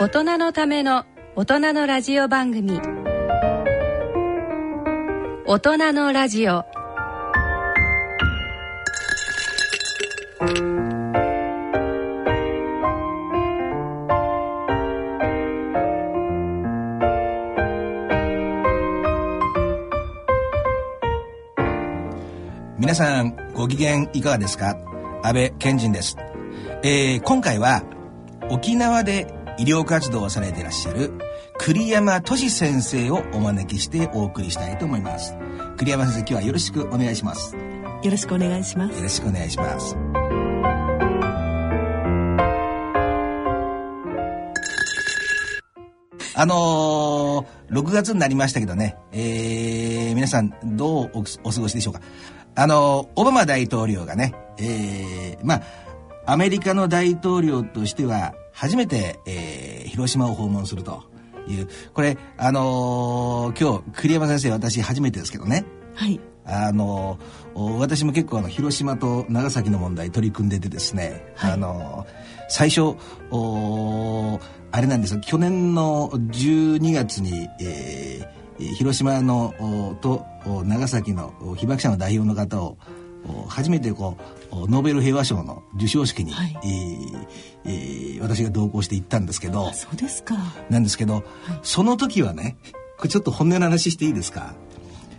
大人のための大人のラジオ番組。大人のラジオ。皆さんご機嫌いかがですか？安倍賢人です、えー今回は沖縄で医療活動をされていらっしゃる栗山俊先生をお招きしてお送りしたいと思います栗山先生今日はよろしくお願いしますよよろしくお願いします。ろしくお願いしますあのー、6月になりましたけどね、えー、皆さんどうおお過ごしでしょうか。あのー、オバマ大統領がね、えー、まあ、アメリカの大統領としては初めて、えー、広島を訪問するという、これ、あのー今日、栗山先生私初めてですけどね、はい。あのお私も結構あの広島と長崎の問題取り組んでてですね、はい。あの最初おあれなんですよ。去年の12月に、えー広島のおとお長崎のお被爆者の代表の方をお初めてこうおノーベル平和賞の授賞式に、はい。えーえー私が同行して行ったんですけどあそうですか。なんですけど、その時はねこれちょっと本音の話していいですか？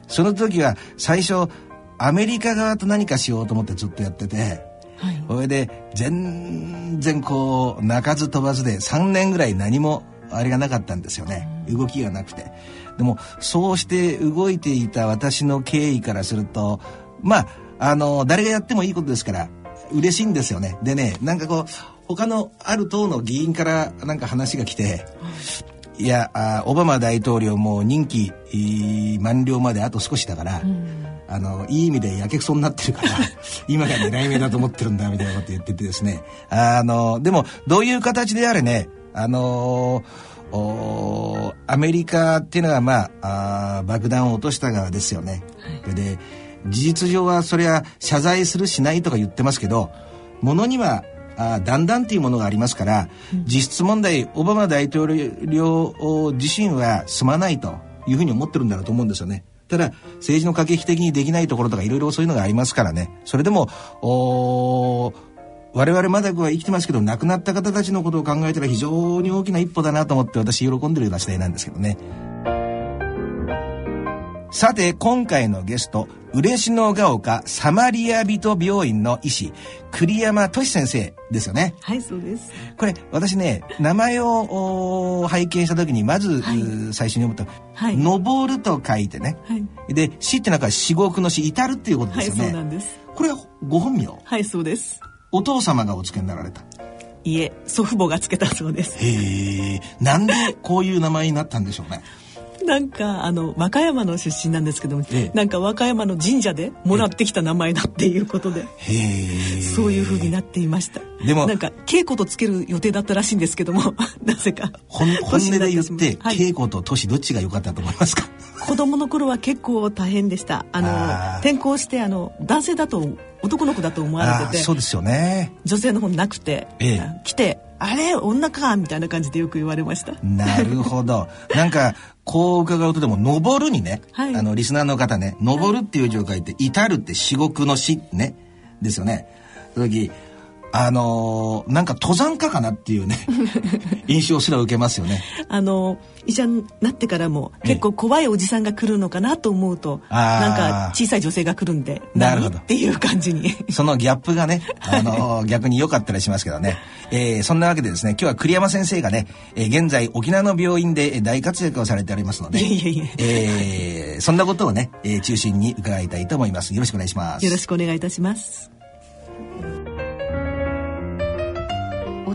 その時は最初アメリカ側と何かしようと思ってずっとやっててはい。それで全然こう鳴かず飛ばずで3年ぐらい何もあれがなかったんですよね。動きがなくて。でもそうして動いていた私の経緯からするとまああの誰がやってもいいことですから嬉しいんですよね。でねなんかこう他のある党の議員からなんか話が来ていやあオバマ大統領も任期いー満了まであと少しだから、あのいい意味でやけくそになってるから 今が狙い目だと思ってるんだみたいなこと言っててですね。あのでもどういう形であれねあのおアメリカっていうのはまああー爆弾を落とした側ですよね。で事実上はそれは謝罪するしないとか言ってますけどものにはあー断々っていうものがありますから、実質問題オバマ大統領自身はすまないというふうに思ってるんだろうと思うんですよね。ただ政治の駆け引き的にできないところとかいろいろそういうのがありますからねそれでも我々まだは生きてますけど亡くなった方たちのことを考えたら非常に大きな一歩だなと思って私喜んでるような次第なんですけどね。さて今回のゲスト嬉野が丘サマリア人病院の医師栗山俊先生ですよねはい、そうです。これ私ね名前をお拝見した時にまず、はい最初に読むと「はい登る」と書いてねはい。で死ってなんか至極の死至るっていうことはい、ですよね、そうなんです。これはご本名は？い、そうです。お父様がお付けになられた？いえ、祖父母がつけたそうです。へえなんでこういう名前になったんでしょうね なんかあの和歌山の出身なんですけども、ええ。なんか和歌山の神社でもらってきた名前だっていうことで、へえ。そういう風になっていました。でもなんか稽古とつける予定だったらしいんですけども、なぜか本 本音で言って、はい。稽古と年どっちが良かったと思いますか？子供の頃は結構大変でした。あの転校してあの男性だと男の子だと思わあれてて、あそうですよね。女性の方なくて、ええ。あ来てあれ女かみたいな感じでよく言われました。なるほど。なんか、こう伺うとでも、登るにね、はいあの、リスナーの方ね、登るっていう字を書いて、至るって至極の死ね、ですよね。その時、あのーなんか登山家かなっていうね、印象すら受けますよね。あの医者になってからもええ結構怖いおじさんが来るのかなと思うと、なんか小さい女性が来るんでなるほど何？っていう感じにそのギャップがね、あのー逆に良かったりしますけどね。えーそんなわけでですね、今日は栗山先生がね、えー現在沖縄の病院でえー大活躍をされておりますので、いえいえいえーそんなことをね、えー中心に伺いたいと思います。よろしくお願いします。よろしくお願いいたします大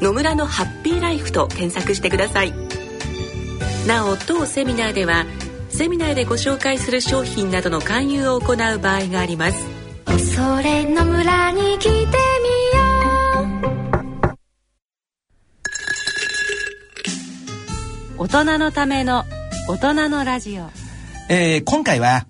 野村のハッピーライフ」と検索してください。なお当セミナーではセミナーでご紹介する商品などの勧誘を行う場合があります。恐れの村に来てみよ大人のための大人のラジオ。えー今回は、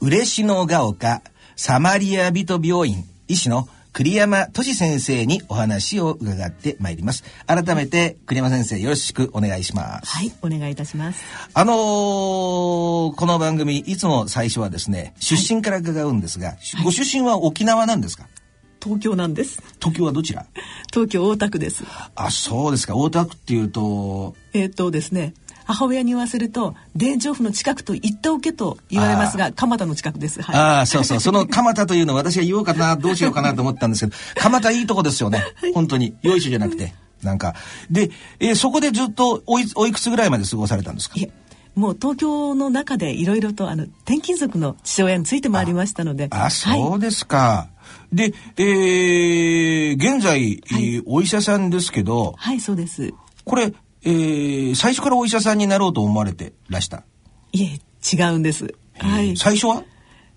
嬉野が丘サマリア人病院医師の栗山俊先生にお話を伺ってまいります。改めて栗山先生よろしくお願いします。はいお願いいたします。あのーこの番組いつも最初はですね、出身から伺うんですが、ご出身は沖縄なんですか？東京なんです。東京はどちら？東京大田区です。あ、そうですか。大田区っていうと、えっ、とですね母親に言わせると田城府の近くと言っておけと言われますが蒲田の近くですはいああ、そうそう。その蒲田というのを私が言おうかな、どうしようかなと思ったんですけど、蒲田いいとこですよね。本当に。よいしょじゃなくて。なんか。で、えーそこでずっとおい、おいくつぐらいまで過ごされたんですか？もう東京の中でいろいろとあの転勤族の父親についてまいりましたのであ、はいそうですか。で、えー現在、えーお医者さんですけど、はいそうですこれ、えー最初からお医者さんになろうと思われてらした。いえ違うんです。はい。最初は？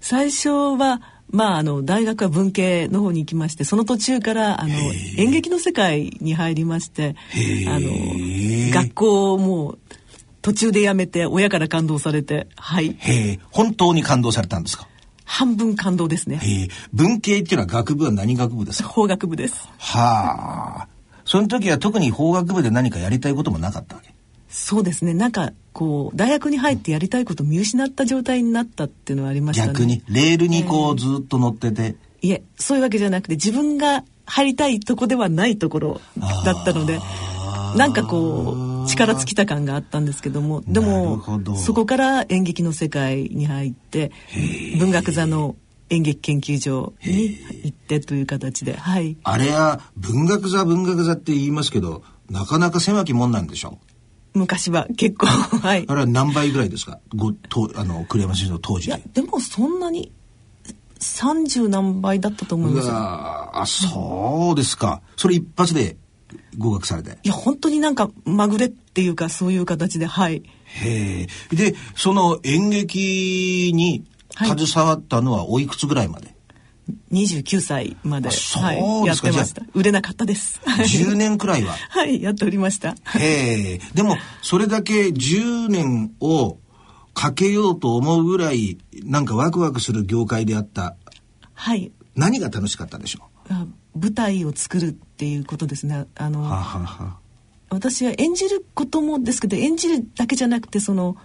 最初はまああの大学は文系の方に行きましてその途中からあの演劇の世界に入りましてあの学校をもう途中で辞めて親から感動されてはい。本当に感動されたんですか？半分感動ですね。文系っていうのは学部は何学部ですか？法学部です。はあ。その時は特に法学部で何かやりたいこともなかったわけ？そうですね。なんかこう大学に入ってやりたいことを見失った状態になったっていうのはありましたね。逆に、レールにこうずっと乗ってて？いえそういうわけじゃなくて自分が入りたいとこではないところだったのでなんかこう力尽きた感があったんですけどもでもそこから演劇の世界に入って文学座の演劇研究所に行ってという形ではいあれは文学座文学座って言いますけど、なかなか狭きもんなんでしょ昔は結構 はいあれは何倍ぐらいですか？ごとあの栗山先生の当時いやで。でもそんなに30何倍だったと思いうますあ、そうですか。それ一発で合格されて。いや本当になんかまぐれっていうかそういう形ではいへえ。で、その演劇にはい携わったのはおいくつぐらいまで、29歳まで、あそうはい、やってました。売れなかったです。10年くらいは？はい。やっておりました。へえ。でも、それだけ10年をかけようと思うぐらい、なんかワクワクする業界であった。はい。何が楽しかったでしょあ舞台を作るっていうことですね。あの、私は演じることもですけど演じるだけじゃなくてその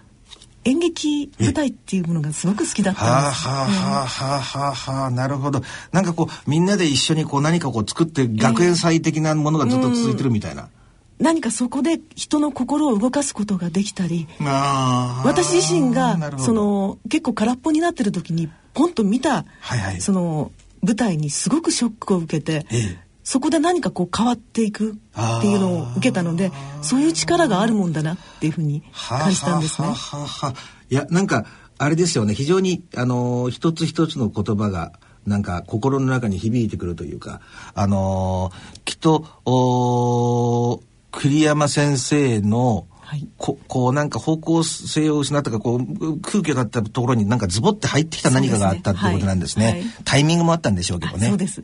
演劇舞台っていうものがすごく好きだったんです。はあはあはあはあはあはあなるほど。なんかこうみんなで一緒にこう何かこう作って学園祭的なものがずっと続いてるみたいな、何かそこで人の心を動かすことができたり。私自身ながその結構空っぽになってる時にポンと見た、はいはい。その舞台にすごくショックを受けて、ええそこで何かこう変わっていくっていうのを受けたのでそういう力があるもんだなっていうふうに感じたんですね。は。あはあはあ。いやなんかあれですよね。非常にあのー一つ一つの言葉がなんか心の中に響いてくるというかあのーきっとおー栗山先生のはい。ここうなんか方向性を失ったかこう空気があったところになんかズボって入ってきた何かがあったっていうことなんですね。そうですね。はい。タイミングもあったんでしょうけどね。そうです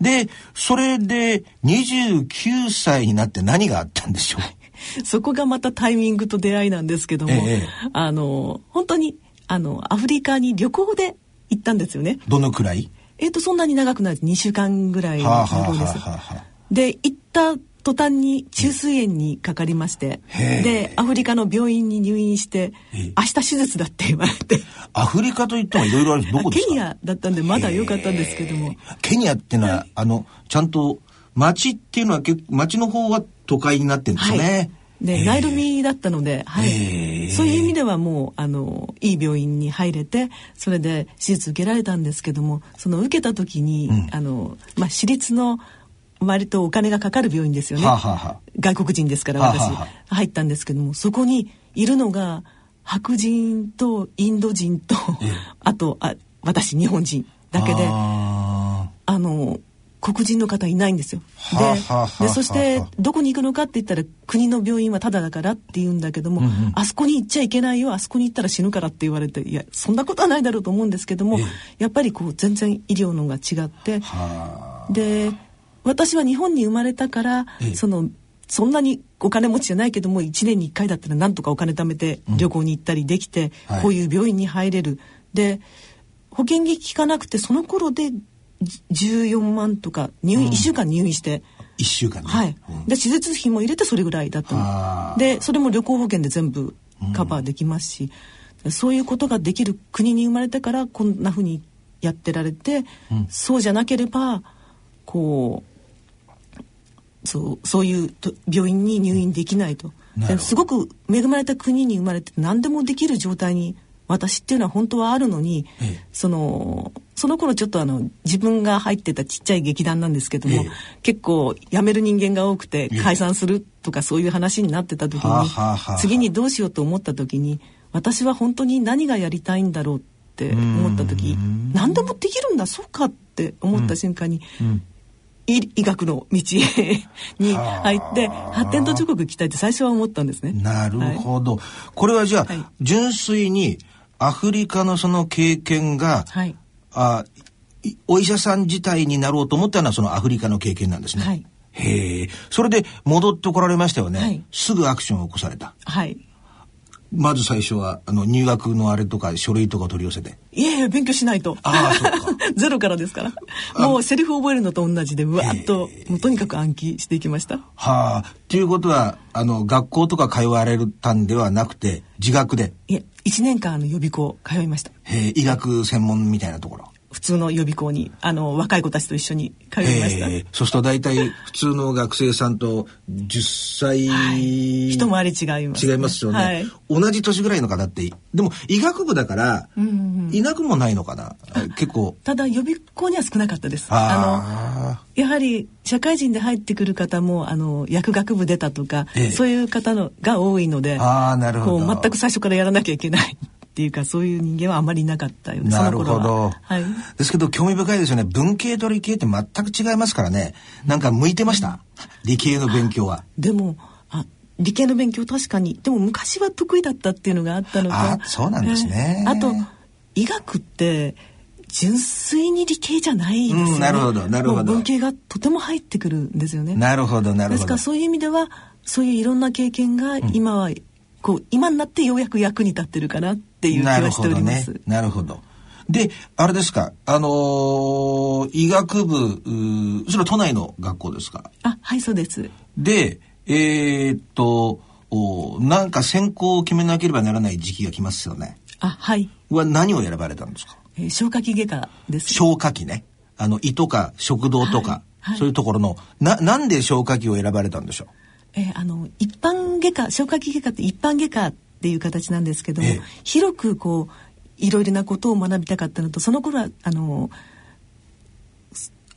でそれで29歳になって何があったんでしょう？そこがまたタイミングと出会いなんですけども、ええあの本当にあのアフリカに旅行で行ったんですよね。どのくらい？えっ、とそんなに長くない2週間ぐらいのはあはあ旅行です。はあはあ。で行った途端に中枢炎にかかりまして、でアフリカの病院に入院してええ。明日手術だって言われて。アフリカといってもいろいろあるどこですか？ケニアだったんでまだ良かったんですけども。ケニアっていうのは、あのちゃんと町っていうのは町の方は都会になってるんですよね、でナイロミだったので、はい、そういう意味ではもうあのいい病院に入れてそれで手術受けられたんですけどもその受けた時に、うん、あのまあ、私立の割とお金がかかる病院ですよね、ははは外国人ですから私、はは入ったんですけどもそこにいるのが白人とインド人と、あとあ私日本人だけであの黒人の方いないんですよ。ででそしてどこに行くのかって言ったら国の病院はタダだからって言うんだけども、うんうん、あそこに行っちゃいけないよあそこに行ったら死ぬからって言われていやそんなことはないだろうと思うんですけども、やっぱりこう全然医療のが違ってで私は日本に生まれたから、そのそんなにお金持ちじゃないけども1年に1回だったらなんとかお金貯めて旅行に行ったりできて、うんはい、こういう病院に入れる。で保険金効かなくてその頃で14万とか入院、うん、1週間入院して。1週間、ね、はい、で手術費も入れてそれぐらいだったの。でそれも旅行保険で全部カバーできますし、うん、そういうことができる国に生まれてからこんなふうにやってられて、うん、そうじゃなければこうそうそういう病院に入院できないと。すごく恵まれた国に生まれて何でもできる状態に私っていうのは本当はあるのに、ええ、そのその頃ちょっとあの自分が入ってたちっちゃい劇団なんですけども、え、結構辞める人間が多くて解散するとかそういう話になってた時に、次にどうしようと思った時に私は本当に何がやりたいんだろうって思った時何でもできるんだそうかって思った瞬間に、うん。うん医学の道に入って発展途上国行きたいって最初は思ったんですね。なるほど。はい、これはじゃあ、はい、純粋にアフリカのその経験が、はい、あお医者さん自体になろうと思ったのはそのアフリカの経験なんですね。はい、へえ。それで戻ってこられましたよね、はい、すぐアクションを起こされた。はい。まず最初はあの入学のあれとか書類とか取り寄せて。いやいや勉強しないと。ああそうか。ゼロからですから。もうセリフ覚えるのと同じでうわっともうとにかく暗記していきました。はあ。ということはあの学校とか通われたんではなくて自学で。いや1年間の予備校通いました。へえ医学専門みたいなところ普通の予備校にあの若い子たちと一緒に通いました、えー、そうすると大体普通の学生さんと10歳、はい、一回り違います、ね、違いますよね、はい、同じ年ぐらいの方ってでも医学部だから、うんうん、いなくもないのかな？結構。ただ予備校には少なかったです。あのやはり社会人で入ってくる方もあの薬学部出たとか、ええ、そういう方のが多いのであなるほど。全く最初からやらなきゃいけないっていうかそういう人間はあまりいなかったよねなるほど、は。い、ですけど興味深いですよね。文系と理系って全く違いますからね。なんか向いてました、理系の勉強は。でもあ理系の勉強確かに。でも昔は得意だったっていうのがあったのか。そうなんですね、えー、あと医学って純粋に理系じゃないですよね、うん、なるほどなるほど。文系がとても入ってくるんですよね。なるほどなるほど。ですからそういう意味ではそういういろんな経験が今は、こう今になってようやく役に立ってるかなっていう気はしております。なるほど、ね、で、あれですか、あのー、医学部、それは都内の学校ですか？あ、はい、そうです。で、えー、っと、おなんか専攻を決めなければならない時期が来ますよね。あ、はい。は何を選ばれたんですか、えー、消化器外科です。消化器ね。あの、胃とか食道とか、はいはい、そういうところの、な、なんで消化器を選ばれたんでしょう？えー、あの一般外科消化器外科って一般外科っていう形なんですけども、えー、広くこういろいろなことを学びたかったのとその頃はあの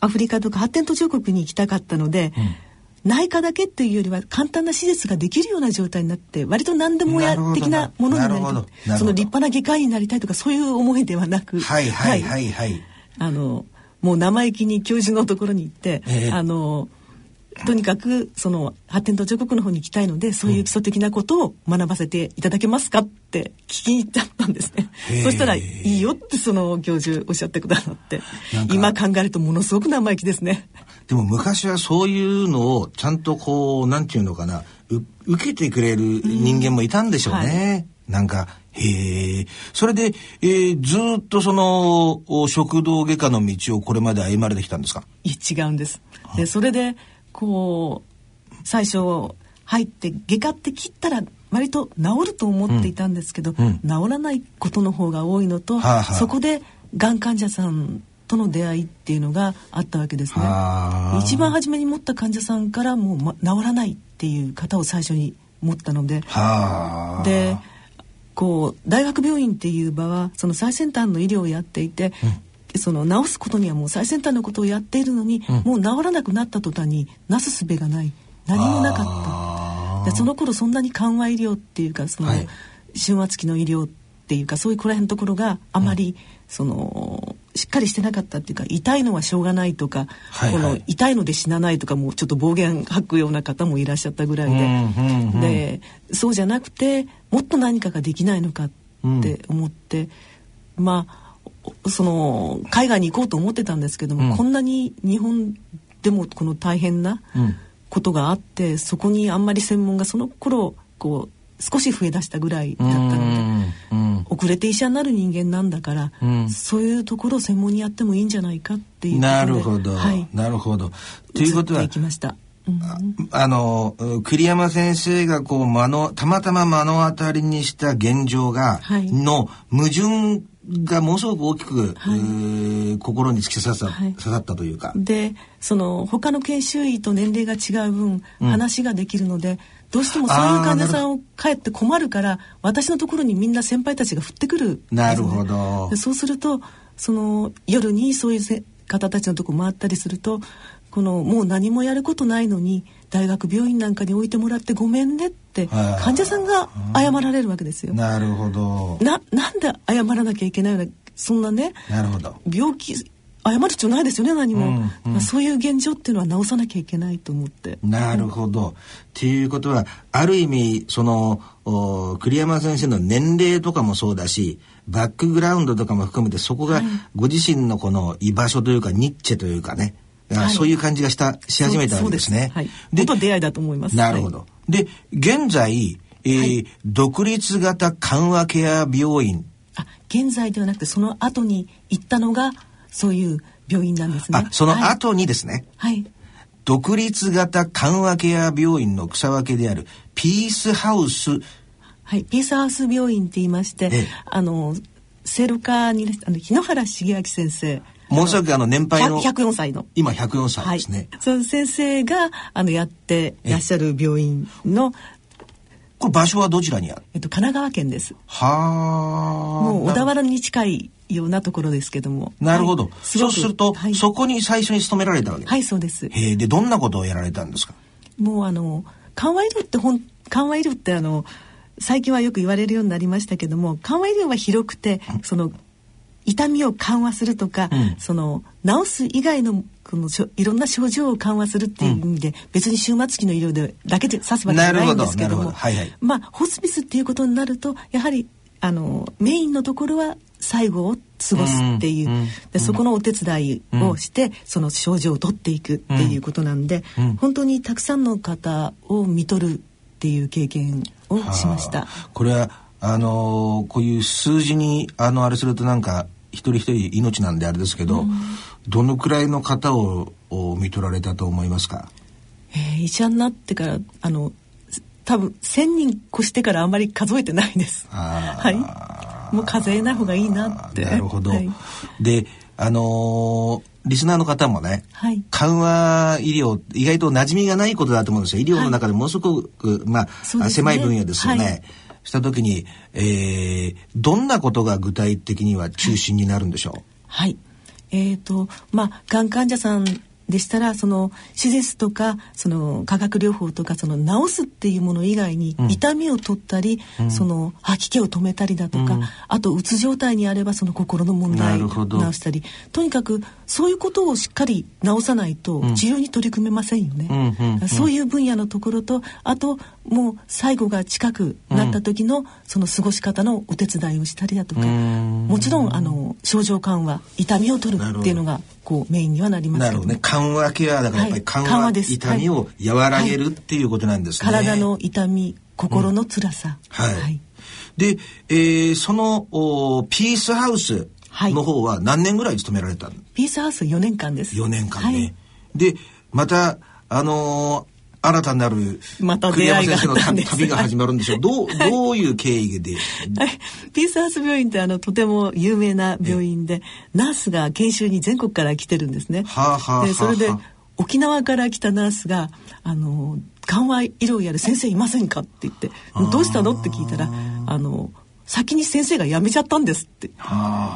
アフリカとか発展途上国に行きたかったので、うん。内科だけっていうよりは簡単な手術ができるような状態になって割と何でもや的なものになりたいその立派な外科医になりたいとかそういう思いではなくはいはいはいはい、はい、あのもう生意気に教授のところに行って、えー、あのとにかくその発展途上国の方に行きたいのでそういう基礎的なことを学ばせていただけますかって聞き に行っちゃったんですね。そしたらいいよってその教授おっしゃってくださって今考えるとものすごく生意気ですね。でも昔はそういうのをちゃんとこうなんていうのかな受けてくれる人間もいたんでしょうね。はい、なんかへえ。それで、えー、ずっとその食道外科の道をこれまで歩まれてきたんですか？い違うんです。でそれでこう最初入って外科って切ったら割と治ると思っていたんですけど、うん、治らないことの方が多いのと、はあはあ、そこでがん患者さんとの出会いっていうのがあったわけですね。一番初めに持った患者さんからもう、ま、治らないっていう方を最初に思ったのではあ。でこう大学病院っていう場はその最先端の医療をやっていて、その治すことにはもう最先端のことをやっているのに、もう治らなくなった途端になすすべがない。何もなかった。でその頃そんなに緩和医療っていうかその、はい。終末期の医療っていうかそういうこら辺のところがあまり、そのしっかりしてなかったっていうか痛いのはしょうがないとか、はいはい。この痛いので死なないとかもうちょっと暴言吐くような方もいらっしゃったぐらいで、うんうんうん。でそうじゃなくてもっと何かができないのかって思って、まあおその海外に行こうと思ってたんですけども、うん。こんなに日本でもこの大変なうん。ことがあってそこにあんまり専門がその頃こう少し増えだしたぐらいだったので。うん。うん。遅れて医者になる人間なんだから、うん。そういうところを専門にやってもいいんじゃないかっていうなるほど、はい、なるほど。ということはきました、うん。あの栗山先生がこう目のたまたま目の当たりにした現状が、はい。の矛盾がものすごく大きく、はい。えー心に突き刺さ,、はい。刺さったというか。でその他の研修医と年齢が違う分、話ができるのでどうしてもそういう患者さんを帰って困るから私のところにみんな先輩たちが降ってくるねなるほど。でそうするとその夜にそういうせ方たちのとこ回ったりするとこのもう何もやることないのに大学病院なんかに置いてもらってごめんねってはい。患者さんが謝られるわけですよ。なるほど。ななんで謝らなきゃいけないようなそんなねなるほど。病気謝る必要ないですよね何も、うんうん。まあそういう現状っていうのは治さなきゃいけないと思って。なるほど。っていうことはある意味そのお栗山先生の年齢とかもそうだしバックグラウンドとかも含めてそこがご自身のこの居場所というかニッチェというかね、あはい。そういう感じがしたし始めたわけですね。そうはい、出会いだと思います。なるほど。で現在、えー独立型緩和ケア病院。あ現在ではなくてその後に行ったのがそういう病院なんですね。あそのはい、後にですね、はい。独立型緩和ケア病院の草分けであるピースハウス。はい、ピースハウス病院って言いまして、ええ。あの聖路加にいらっしゃあの日野原茂明先生ものすごくあの年配の100 104歳の。今104歳ですね、はい、その先生があのやっていらっしゃる病院の、これ場所はどちらにある？えっと、神奈川県です。はあ。もう小田原に近いようなところですけども。なるほど、はい。そうすると、はい、そこに最初に勤められたわけ？はいそうです。へえでどんなことをやられたんですか？もうあの緩和医療ってほん緩和医療ってあの最近はよく言われるようになりましたけども緩和医療は広くてその痛みを緩和するとか、うん。その治す以外のこのいろんな症状を緩和するっていう意味で、別に終末期の医療でだけで指すわけじゃないんですけどもはいはい。まあホスピスっていうことになるとやはりあのメインのところは最後を過ごすっていう、うんうんでそこのお手伝いをして、その症状を取っていくっていうことなんで、うん。本当にたくさんの方を見とるっていう経験をしました。はあこれはあのーこういう数字にあのあれするとなんか一人一人命なんであれですけど、どのくらいの方をを見取られたと思いますか？えー医者になってからあの多分1,000人越してからあんまり数えてないです。はい。もう数えない方がいいなって。なるほど、はい。であのーリスナーの方もね、はい緩和医療意外と馴染みがないことだと思うんですよ医療の中でものすごく、まあ、そうですね狭い分野ですよね。はいした時に、えーどんなことが具体的には中心になるんでしょう、はい。えっ、とまあがん患者さんでしたらその手術とかその化学療法とかその治すっていうもの以外に、ん。痛みを取ったり、その吐き気を止めたりだとか、うん。あとうつ状態にあればその心の問題なるほど。治したり。とにかくそういうことをしっかり治さないとん。治療に取り組めませんよね。うんうんうん。そういう分野のところとあともう最後が近くなった時の、その過ごし方のお手伝いをしたりだとか、うん。もちろんあの症状緩和痛みを取るっていうのがこうメインにはなりますけどなるほどね。緩和ケアだからやっぱりはい。緩和,、です痛みを和らげるっていうことなんですね。体の痛み心の辛さ、はい。で、えーそのおピースハウスの方は何年ぐらい勤められたの、ピースハウス4年間です。4年間ね。はい。でまたあのー新たなるまた栗山先生のあったんです旅が始まるんでしょう。どうどういう経緯で、はい、ピースハウス病院ってあのとても有名な病院でナースが研修に全国から来てるんですね。はあはあはあでそれで沖縄から来たナースがあの緩和医療やる先生いませんか?」って言って「どうしたの?」って聞いたら「あの先に先生が辞めちゃったんです」って。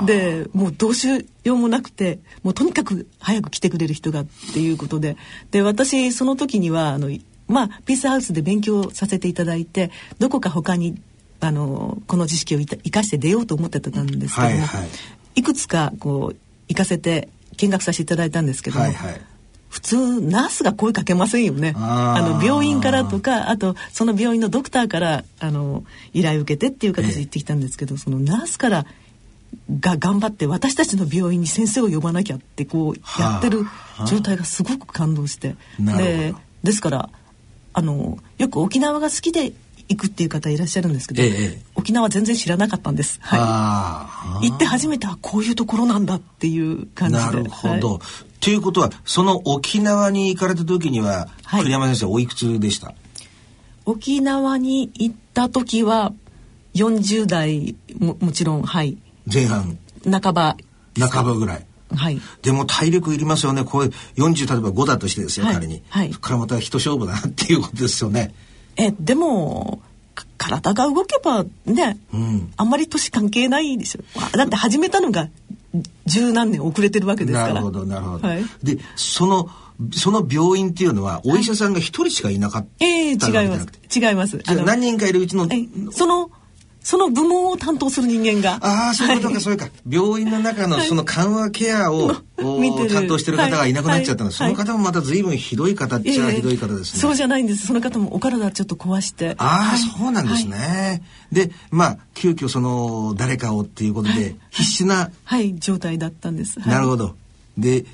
でもうどうしようもなくてもうとにかく早く来てくれる人がっていうことで。で私その時にはあのまあピースハウスで勉強させていただいてどこか他にあのこの知識を生かして出ようと思ってたんですけども、はいはい、いくつかこう行かせて見学させていただいたんですけども、はいはい、普通ナースが声かけませんよね。あの病院からとかあとその病院のドクターからあの依頼を受けてっていう形で行ってきたんですけど、えそのナースからが頑張って私たちの病院に先生を呼ばなきゃってこうやってる状態がすごく感動して、でですからあのよく沖縄が好きで行くっていう方いらっしゃるんですけど、ええ、沖縄全然知らなかったんです。はい。行って初めてこういうところなんだっていう感じで。なるほど。はい、ということはその沖縄に行かれた時には、はい、栗山先生おいくつでした？沖縄に行った時は40代ももちろんはい。前半。半ば。半ばぐらい。はい、でも体力いりますよね。これ40例えば5だとしてですよ、はい、仮に、はい、そこからまた一勝負だなっていうことですよね。えでも体が動けばね、うん、あんまり年関係ないでしょだって始めたのが十何年遅れてるわけですから。なるほどなるほど、はい、でそのその病院っていうのはお医者さんが一人しかいなかった、はい、ええー、違います。違います。何人かいるうちのそのその部門を担当する人間が。ああ、そういうことか、はい、そういうか。病院の中のその緩和ケアを、担当してる方がいなくなっちゃったの、はい、その方もまた随分ひどい方っちゃひどい方ですね、そうじゃないんです。その方もお体ちょっと壊して。ああ、そうなんですね。で、まあ、急遽その、誰かをっていうことで、必死な、はい、状態だったんです。なるほど。で、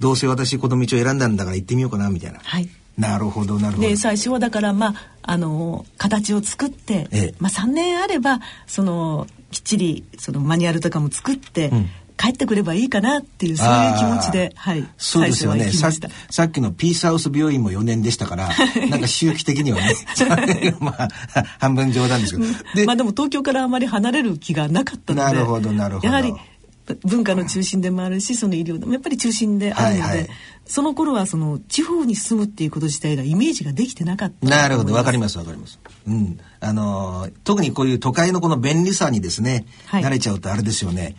どうせ私この道を選んだんだから行ってみようかな、みたいな。はい。なるほどなるほど。で最初はだからまああの形を作って、ええ、まあ3年あればそのきっちりそのマニュアルとかも作って、うん、帰ってくればいいかなっていうそういう気持ちで、はい、そうですよね。ささっきのピースハウス病院も4年でしたからなんか周期的にはね まあ半分冗談ですけど。でまあでも東京からあまり離れる気がなかったのでなるほどなるほど。やはり文化の中心でもあるしその医療でもやっぱり中心であるので、はいはい、その頃はその地方に住むっていうこと自体がイメージができてなかったなるほどわかりますわかります。うん。あの特にこういう都会のこの便利さにですね、はい、慣れちゃうとあれですよね